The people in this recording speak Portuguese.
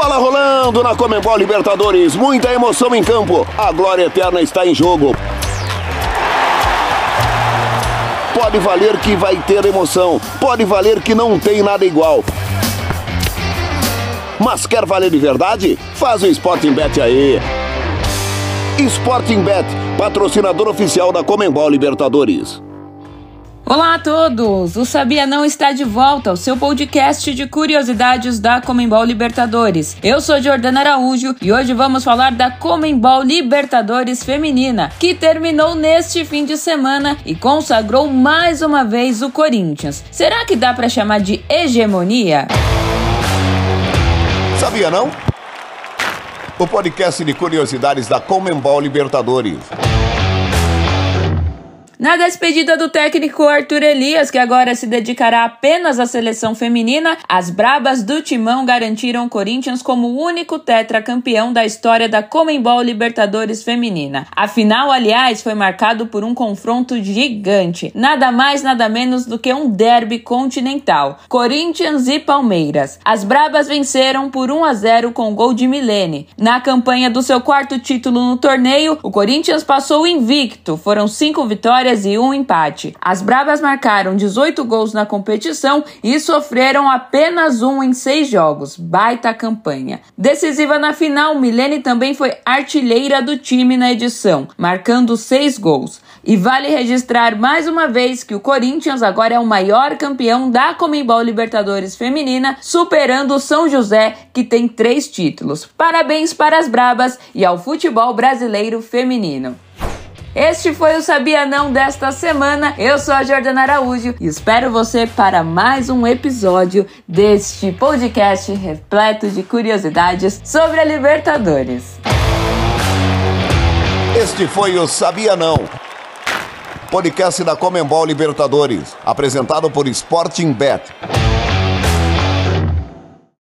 Bola rolando na Comembol Libertadores, muita emoção em campo. A glória eterna está em jogo. Pode valer que vai ter emoção, pode valer que não tem nada igual. Mas quer valer de verdade? Faz o Sporting Bet aí. Sporting Bet, patrocinador oficial da Comembol Libertadores. Olá a todos! O Sabia Não está de volta ao seu podcast de curiosidades da Comembol Libertadores. Eu sou Jordana Araújo e hoje vamos falar da Comembol Libertadores Feminina, que terminou neste fim de semana e consagrou mais uma vez o Corinthians. Será que dá para chamar de hegemonia? Sabia não? O podcast de curiosidades da Comembol Libertadores. Na despedida do técnico Arthur Elias, que agora se dedicará apenas à seleção feminina, as brabas do Timão garantiram o Corinthians como o único tetracampeão da história da Comembol Libertadores Feminina. A final, aliás, foi marcado por um confronto gigante, nada mais nada menos do que um derby continental, Corinthians e Palmeiras. As brabas venceram por 1 a 0 com gol de Milene. Na campanha do seu quarto título no torneio, o Corinthians passou invicto, foram cinco vitórias vitórias e um empate. As Bravas marcaram 18 gols na competição e sofreram apenas um em seis jogos. Baita campanha. Decisiva na final, Milene também foi artilheira do time na edição, marcando seis gols. E vale registrar mais uma vez que o Corinthians agora é o maior campeão da Comembol Libertadores Feminina, superando o São José, que tem três títulos. Parabéns para as Brabas e ao futebol brasileiro feminino. Este foi o Sabia Não desta semana. Eu sou a Jordana Araújo e espero você para mais um episódio deste podcast repleto de curiosidades sobre a Libertadores. Este foi o Sabia Não. Podcast da Comembol Libertadores, apresentado por Sporting Bet.